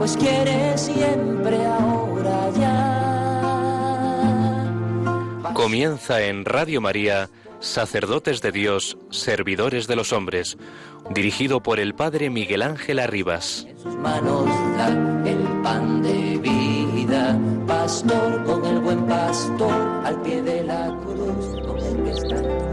pues quiere siempre ahora ya. Comienza en Radio María, Sacerdotes de Dios, Servidores de los Hombres, dirigido por el Padre Miguel Ángel Arribas. En sus manos da el pan de vida, pastor con el buen pastor, al pie de la cruz, con el que está.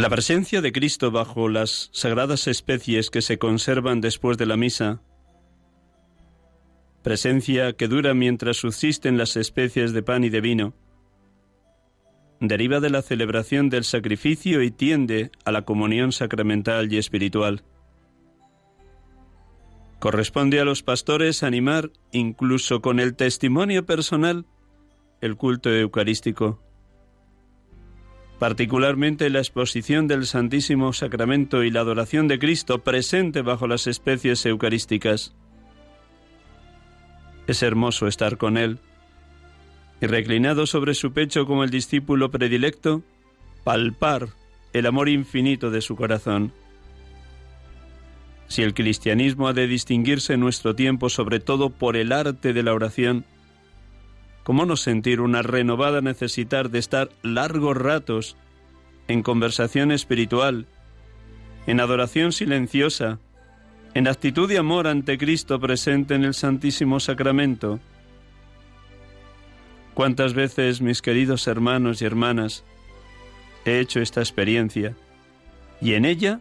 La presencia de Cristo bajo las sagradas especies que se conservan después de la misa, presencia que dura mientras subsisten las especies de pan y de vino, deriva de la celebración del sacrificio y tiende a la comunión sacramental y espiritual. Corresponde a los pastores animar, incluso con el testimonio personal, el culto eucarístico particularmente la exposición del Santísimo Sacramento y la adoración de Cristo presente bajo las especies eucarísticas. Es hermoso estar con Él y reclinado sobre su pecho como el discípulo predilecto, palpar el amor infinito de su corazón. Si el cristianismo ha de distinguirse en nuestro tiempo sobre todo por el arte de la oración, ¿Cómo no sentir una renovada necesidad de estar largos ratos en conversación espiritual, en adoración silenciosa, en actitud de amor ante Cristo presente en el Santísimo Sacramento? ¿Cuántas veces, mis queridos hermanos y hermanas, he hecho esta experiencia y en ella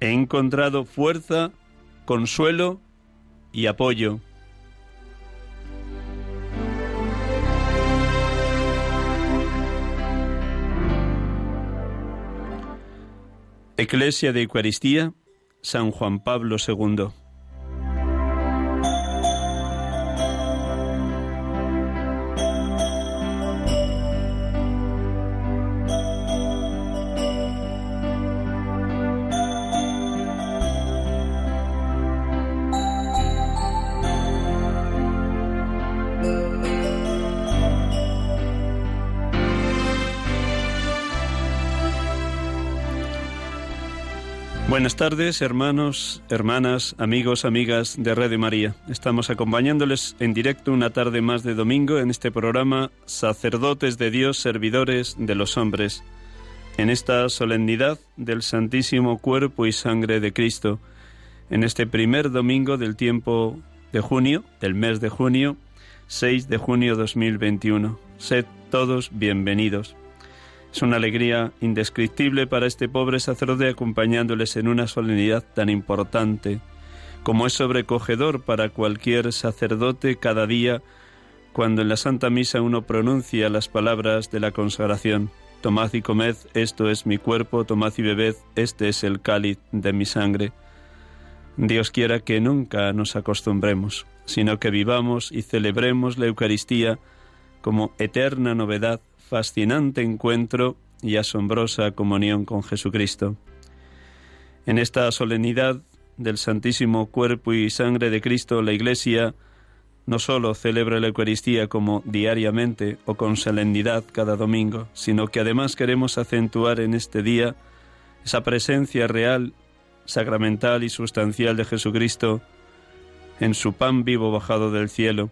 he encontrado fuerza, consuelo y apoyo? Iglesia de Eucaristía, San Juan Pablo II. Buenas tardes, hermanos, hermanas, amigos, amigas de de María. Estamos acompañándoles en directo una tarde más de domingo en este programa Sacerdotes de Dios, Servidores de los Hombres, en esta solemnidad del Santísimo Cuerpo y Sangre de Cristo, en este primer domingo del tiempo de junio, del mes de junio, 6 de junio 2021. Sed todos bienvenidos. Es una alegría indescriptible para este pobre sacerdote acompañándoles en una solemnidad tan importante, como es sobrecogedor para cualquier sacerdote cada día cuando en la Santa Misa uno pronuncia las palabras de la consagración. Tomad y comed, esto es mi cuerpo, tomad y bebed, este es el cáliz de mi sangre. Dios quiera que nunca nos acostumbremos, sino que vivamos y celebremos la Eucaristía como eterna novedad fascinante encuentro y asombrosa comunión con Jesucristo. En esta solemnidad del Santísimo Cuerpo y Sangre de Cristo, la Iglesia no sólo celebra la Eucaristía como diariamente o con solemnidad cada domingo, sino que además queremos acentuar en este día esa presencia real, sacramental y sustancial de Jesucristo, en su pan vivo bajado del cielo,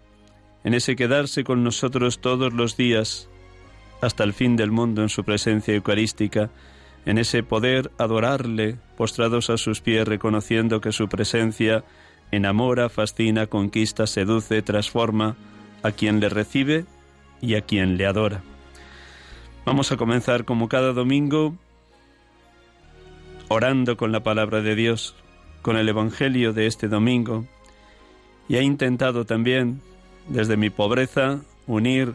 en ese quedarse con nosotros todos los días hasta el fin del mundo en su presencia eucarística, en ese poder adorarle, postrados a sus pies, reconociendo que su presencia enamora, fascina, conquista, seduce, transforma a quien le recibe y a quien le adora. Vamos a comenzar como cada domingo orando con la palabra de Dios, con el Evangelio de este domingo, y he intentado también, desde mi pobreza, unir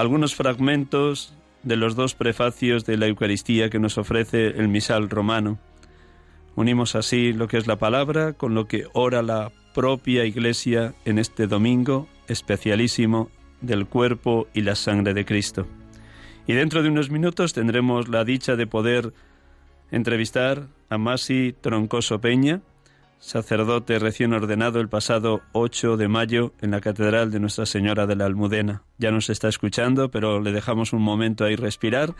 algunos fragmentos de los dos prefacios de la Eucaristía que nos ofrece el misal romano. Unimos así lo que es la palabra con lo que ora la propia Iglesia en este domingo especialísimo del cuerpo y la sangre de Cristo. Y dentro de unos minutos tendremos la dicha de poder entrevistar a Masi Troncoso Peña, sacerdote recién ordenado el pasado 8 de mayo en la Catedral de Nuestra Señora de la Almudena. Ya nos está escuchando, pero le dejamos un momento ahí respirar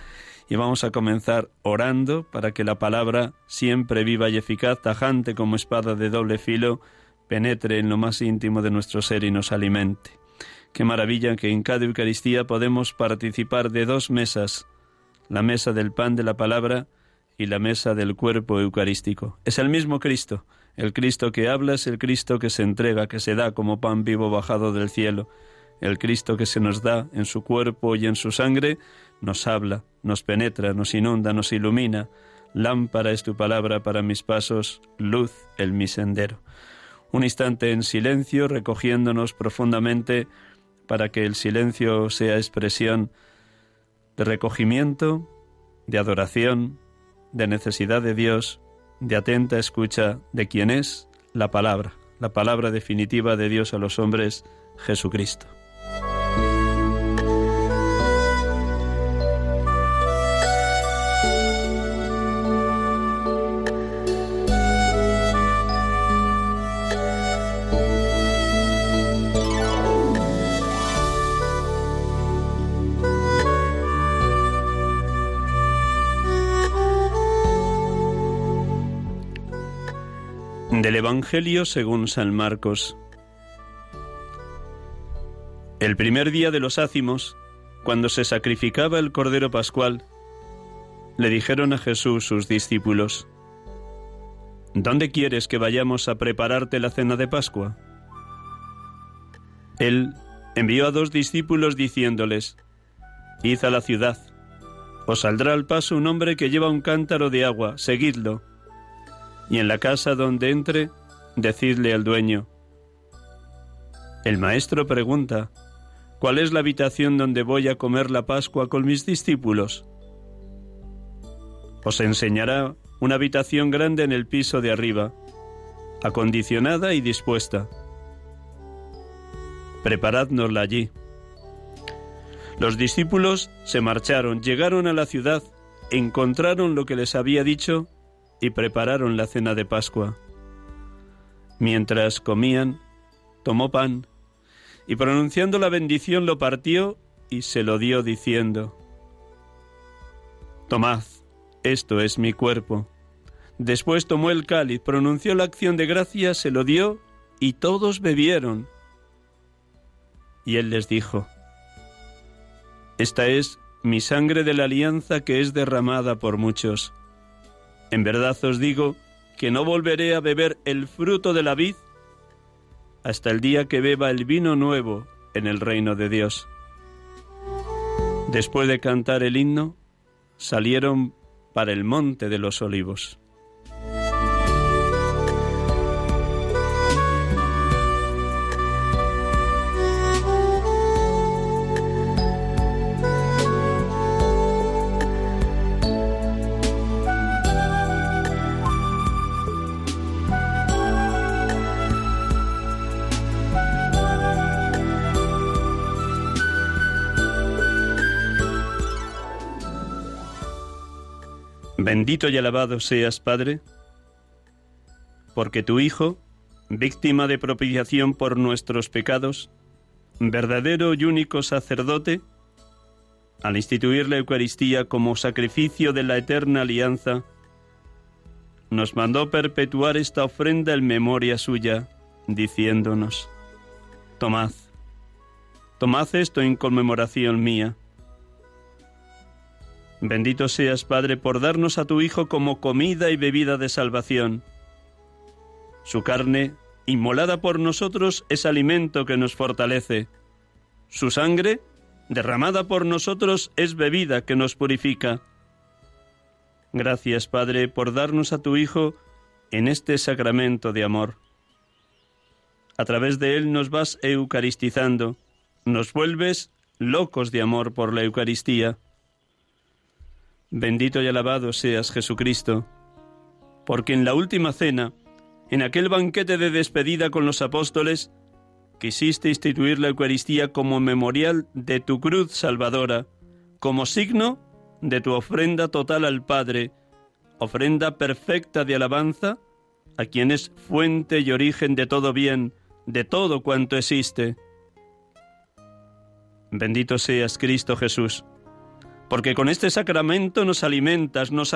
y vamos a comenzar orando para que la palabra, siempre viva y eficaz, tajante como espada de doble filo, penetre en lo más íntimo de nuestro ser y nos alimente. Qué maravilla que en cada Eucaristía podemos participar de dos mesas, la mesa del pan de la palabra y la mesa del cuerpo eucarístico. Es el mismo Cristo, el Cristo que habla es el Cristo que se entrega, que se da como pan vivo bajado del cielo. El Cristo que se nos da en su cuerpo y en su sangre nos habla, nos penetra, nos inunda, nos ilumina. Lámpara es tu palabra para mis pasos, luz el mi sendero. Un instante en silencio, recogiéndonos profundamente para que el silencio sea expresión de recogimiento, de adoración, de necesidad de Dios de atenta escucha de quien es la palabra, la palabra definitiva de Dios a los hombres, Jesucristo. Evangelio según San Marcos. El primer día de los ácimos, cuando se sacrificaba el Cordero Pascual, le dijeron a Jesús sus discípulos, ¿Dónde quieres que vayamos a prepararte la cena de Pascua? Él envió a dos discípulos diciéndoles, Id a la ciudad, os saldrá al paso un hombre que lleva un cántaro de agua, seguidlo y en la casa donde entre, decidle al dueño. El maestro pregunta, ¿cuál es la habitación donde voy a comer la Pascua con mis discípulos? Os enseñará una habitación grande en el piso de arriba, acondicionada y dispuesta. Preparádnosla allí. Los discípulos se marcharon, llegaron a la ciudad, encontraron lo que les había dicho y prepararon la cena de Pascua. Mientras comían, tomó pan, y pronunciando la bendición lo partió y se lo dio diciendo, Tomad, esto es mi cuerpo. Después tomó el cáliz, pronunció la acción de gracia, se lo dio, y todos bebieron. Y él les dijo, Esta es mi sangre de la alianza que es derramada por muchos en verdad os digo que no volveré a beber el fruto de la vid hasta el día que beba el vino nuevo en el reino de Dios. Después de cantar el himno, salieron para el monte de los olivos. Bendito y alabado seas, Padre, porque tu Hijo, víctima de propiciación por nuestros pecados, verdadero y único sacerdote, al instituir la Eucaristía como sacrificio de la eterna alianza, nos mandó perpetuar esta ofrenda en memoria suya, diciéndonos, Tomad, tomad esto en conmemoración mía. Bendito seas, Padre, por darnos a tu Hijo como comida y bebida de salvación. Su carne, inmolada por nosotros, es alimento que nos fortalece. Su sangre, derramada por nosotros, es bebida que nos purifica. Gracias, Padre, por darnos a tu Hijo en este sacramento de amor. A través de él nos vas eucaristizando, nos vuelves locos de amor por la Eucaristía. Bendito y alabado seas Jesucristo, porque en la última cena, en aquel banquete de despedida con los apóstoles, quisiste instituir la Eucaristía como memorial de tu cruz salvadora, como signo de tu ofrenda total al Padre, ofrenda perfecta de alabanza, a quien es fuente y origen de todo bien, de todo cuanto existe. Bendito seas Cristo Jesús porque con este sacramento nos alimentas, nos